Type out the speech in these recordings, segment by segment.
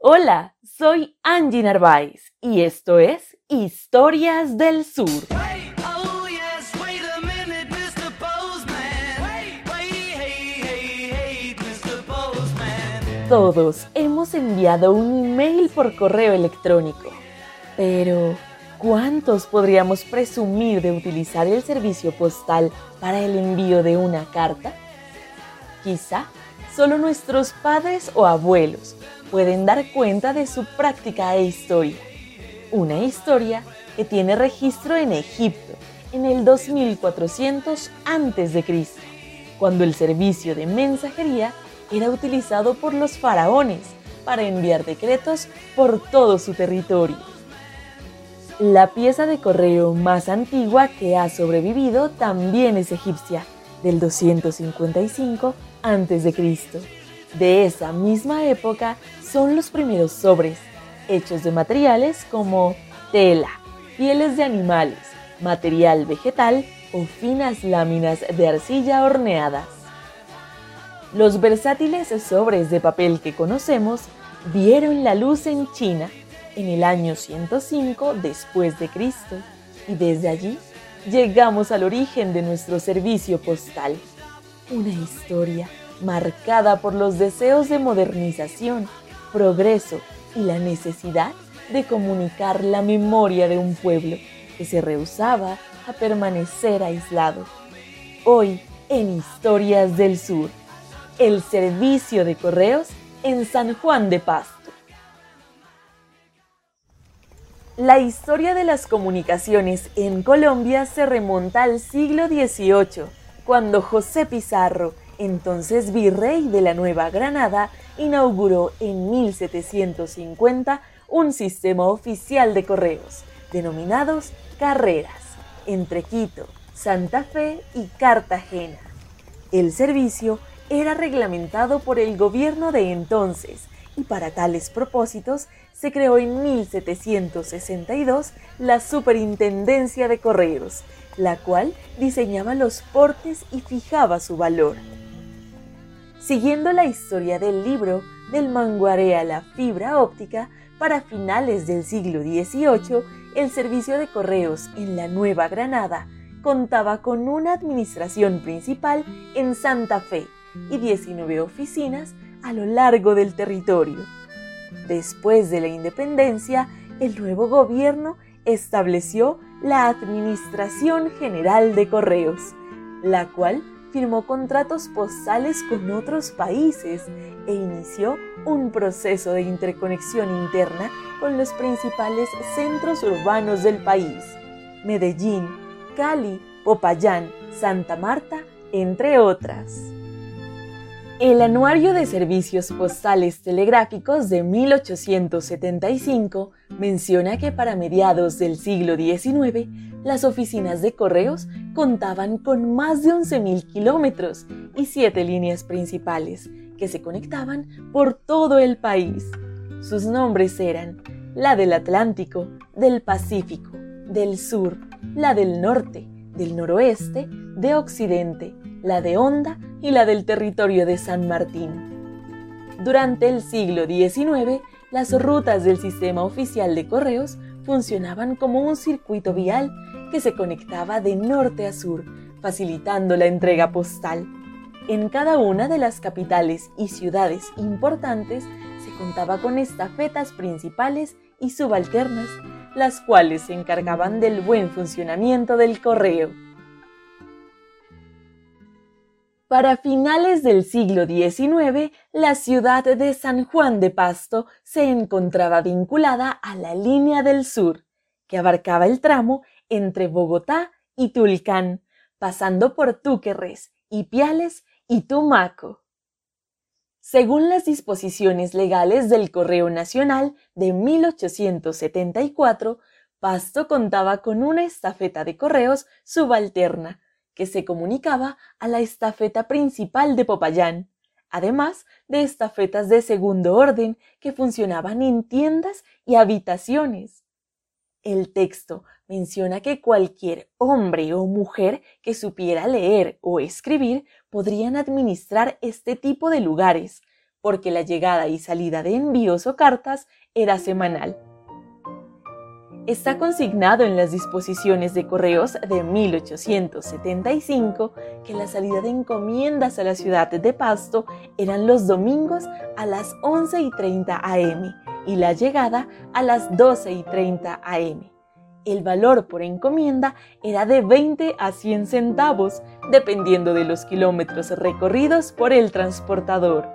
Hola, soy Angie Narváez y esto es Historias del Sur. Oh. Todos hemos enviado un email por correo electrónico, pero ¿cuántos podríamos presumir de utilizar el servicio postal para el envío de una carta? Quizá solo nuestros padres o abuelos pueden dar cuenta de su práctica e historia. Una historia que tiene registro en Egipto en el 2400 a.C., cuando el servicio de mensajería era utilizado por los faraones para enviar decretos por todo su territorio. La pieza de correo más antigua que ha sobrevivido también es egipcia, del 255 a.C. De esa misma época son los primeros sobres, hechos de materiales como tela, pieles de animales, material vegetal o finas láminas de arcilla horneadas. Los versátiles sobres de papel que conocemos vieron la luz en China en el año 105 después de Cristo y desde allí llegamos al origen de nuestro servicio postal. Una historia marcada por los deseos de modernización, progreso y la necesidad de comunicar la memoria de un pueblo que se rehusaba a permanecer aislado. Hoy en Historias del Sur, el servicio de correos en San Juan de Pasto. La historia de las comunicaciones en Colombia se remonta al siglo XVIII, cuando José Pizarro, entonces virrey de la Nueva Granada, inauguró en 1750 un sistema oficial de correos, denominados carreras, entre Quito, Santa Fe y Cartagena. El servicio era reglamentado por el gobierno de entonces y para tales propósitos se creó en 1762 la Superintendencia de Correos, la cual diseñaba los portes y fijaba su valor. Siguiendo la historia del libro del manguaré a la fibra óptica, para finales del siglo XVIII, el servicio de correos en la Nueva Granada contaba con una administración principal en Santa Fe y 19 oficinas a lo largo del territorio. Después de la independencia, el nuevo gobierno estableció la Administración General de Correos, la cual firmó contratos postales con otros países e inició un proceso de interconexión interna con los principales centros urbanos del país, Medellín, Cali, Popayán, Santa Marta, entre otras. El Anuario de Servicios Postales Telegráficos de 1875 menciona que para mediados del siglo XIX, las oficinas de correos contaban con más de 11.000 kilómetros y siete líneas principales que se conectaban por todo el país. Sus nombres eran la del Atlántico, del Pacífico, del Sur, la del Norte, del Noroeste, de Occidente, la de Honda y la del territorio de San Martín. Durante el siglo XIX, las rutas del sistema oficial de correos funcionaban como un circuito vial que se conectaba de norte a sur, facilitando la entrega postal. En cada una de las capitales y ciudades importantes se contaba con estafetas principales y subalternas, las cuales se encargaban del buen funcionamiento del correo. Para finales del siglo XIX, la ciudad de San Juan de Pasto se encontraba vinculada a la línea del sur, que abarcaba el tramo entre Bogotá y Tulcán, pasando por Túquerres, Ipiales y Tumaco. Según las disposiciones legales del Correo Nacional de 1874, Pasto contaba con una estafeta de correos subalterna, que se comunicaba a la estafeta principal de Popayán, además de estafetas de segundo orden que funcionaban en tiendas y habitaciones. El texto menciona que cualquier hombre o mujer que supiera leer o escribir podrían administrar este tipo de lugares, porque la llegada y salida de envíos o cartas era semanal. Está consignado en las disposiciones de correos de 1875 que la salida de encomiendas a la ciudad de Pasto eran los domingos a las 11 y 30 am y la llegada a las 12 y 30 am. El valor por encomienda era de 20 a 100 centavos, dependiendo de los kilómetros recorridos por el transportador.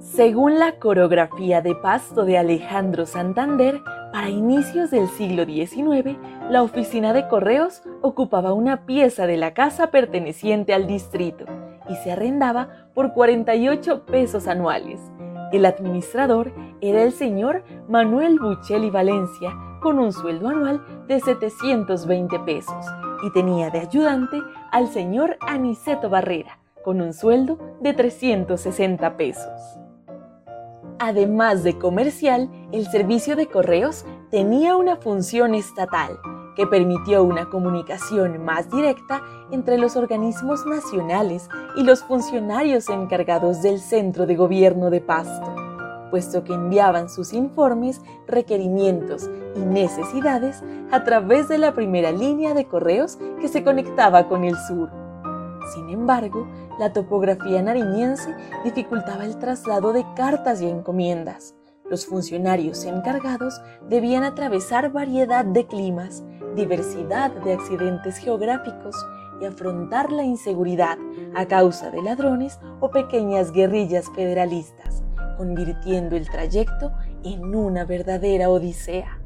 Según la coreografía de Pasto de Alejandro Santander, para inicios del siglo XIX, la oficina de correos ocupaba una pieza de la casa perteneciente al distrito y se arrendaba por 48 pesos anuales. El administrador era el señor Manuel Buchelli Valencia, con un sueldo anual de 720 pesos, y tenía de ayudante al señor Aniceto Barrera, con un sueldo de 360 pesos. Además de comercial, el servicio de correos tenía una función estatal que permitió una comunicación más directa entre los organismos nacionales y los funcionarios encargados del centro de gobierno de Pasto, puesto que enviaban sus informes, requerimientos y necesidades a través de la primera línea de correos que se conectaba con el sur. Sin embargo, la topografía nariñense dificultaba el traslado de cartas y encomiendas. Los funcionarios encargados debían atravesar variedad de climas, diversidad de accidentes geográficos y afrontar la inseguridad a causa de ladrones o pequeñas guerrillas federalistas, convirtiendo el trayecto en una verdadera odisea.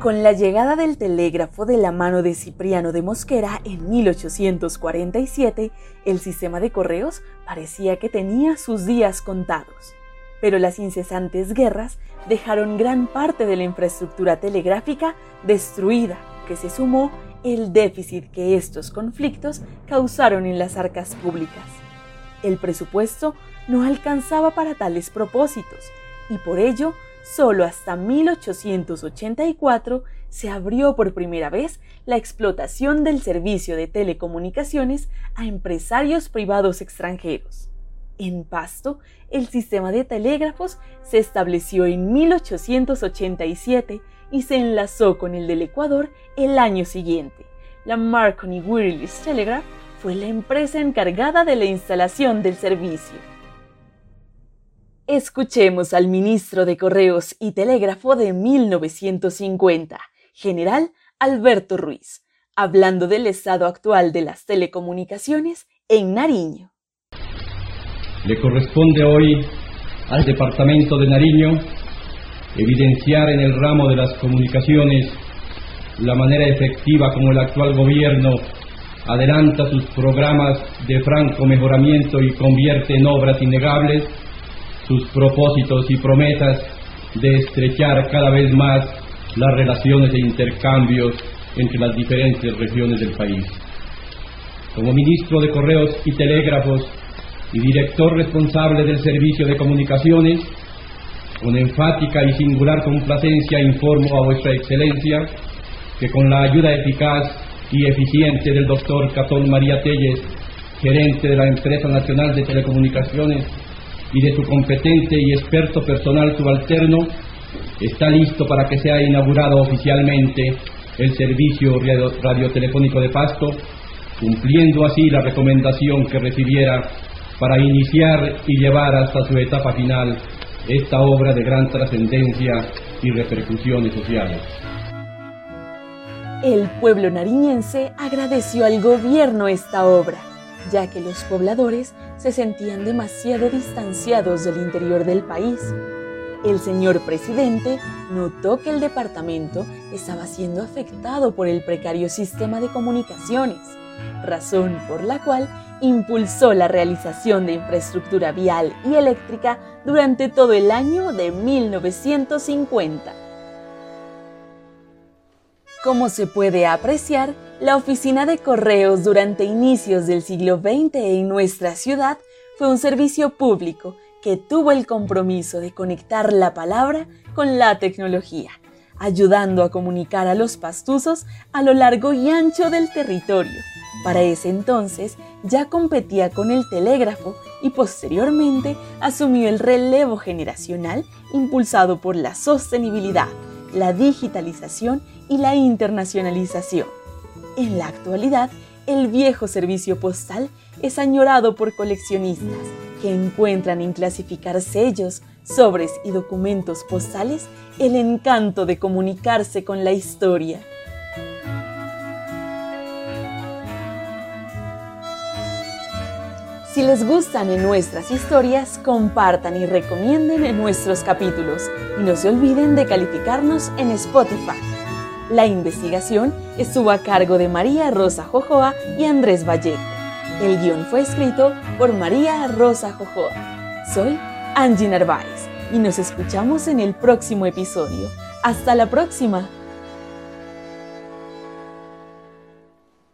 Con la llegada del telégrafo de la mano de Cipriano de Mosquera en 1847, el sistema de correos parecía que tenía sus días contados. Pero las incesantes guerras dejaron gran parte de la infraestructura telegráfica destruida, que se sumó el déficit que estos conflictos causaron en las arcas públicas. El presupuesto no alcanzaba para tales propósitos y por ello Solo hasta 1884 se abrió por primera vez la explotación del servicio de telecomunicaciones a empresarios privados extranjeros. En Pasto, el sistema de telégrafos se estableció en 1887 y se enlazó con el del Ecuador el año siguiente. La Marconi Wireless Telegraph fue la empresa encargada de la instalación del servicio. Escuchemos al ministro de Correos y Telégrafo de 1950, general Alberto Ruiz, hablando del estado actual de las telecomunicaciones en Nariño. Le corresponde hoy al Departamento de Nariño evidenciar en el ramo de las comunicaciones la manera efectiva como el actual gobierno adelanta sus programas de franco mejoramiento y convierte en obras innegables sus propósitos y promesas de estrechar cada vez más las relaciones e intercambios entre las diferentes regiones del país. Como ministro de Correos y Telégrafos y director responsable del Servicio de Comunicaciones, con enfática y singular complacencia informo a vuestra excelencia que con la ayuda eficaz y eficiente del doctor Catón María Telles, gerente de la Empresa Nacional de Telecomunicaciones, y de su competente y experto personal subalterno, está listo para que sea inaugurado oficialmente el servicio radiotelefónico de Pasto, cumpliendo así la recomendación que recibiera para iniciar y llevar hasta su etapa final esta obra de gran trascendencia y repercusiones sociales. El pueblo nariñense agradeció al gobierno esta obra ya que los pobladores se sentían demasiado distanciados del interior del país. El señor presidente notó que el departamento estaba siendo afectado por el precario sistema de comunicaciones, razón por la cual impulsó la realización de infraestructura vial y eléctrica durante todo el año de 1950. Como se puede apreciar, la oficina de correos durante inicios del siglo XX en nuestra ciudad fue un servicio público que tuvo el compromiso de conectar la palabra con la tecnología, ayudando a comunicar a los pastuzos a lo largo y ancho del territorio. Para ese entonces ya competía con el telégrafo y posteriormente asumió el relevo generacional impulsado por la sostenibilidad, la digitalización y la internacionalización. En la actualidad, el viejo servicio postal es añorado por coleccionistas que encuentran en clasificar sellos, sobres y documentos postales el encanto de comunicarse con la historia. Si les gustan en nuestras historias, compartan y recomienden en nuestros capítulos y no se olviden de calificarnos en Spotify. La investigación estuvo a cargo de María Rosa Jojoa y Andrés Vallejo. El guion fue escrito por María Rosa Jojoa. Soy Angie Narváez y nos escuchamos en el próximo episodio. Hasta la próxima.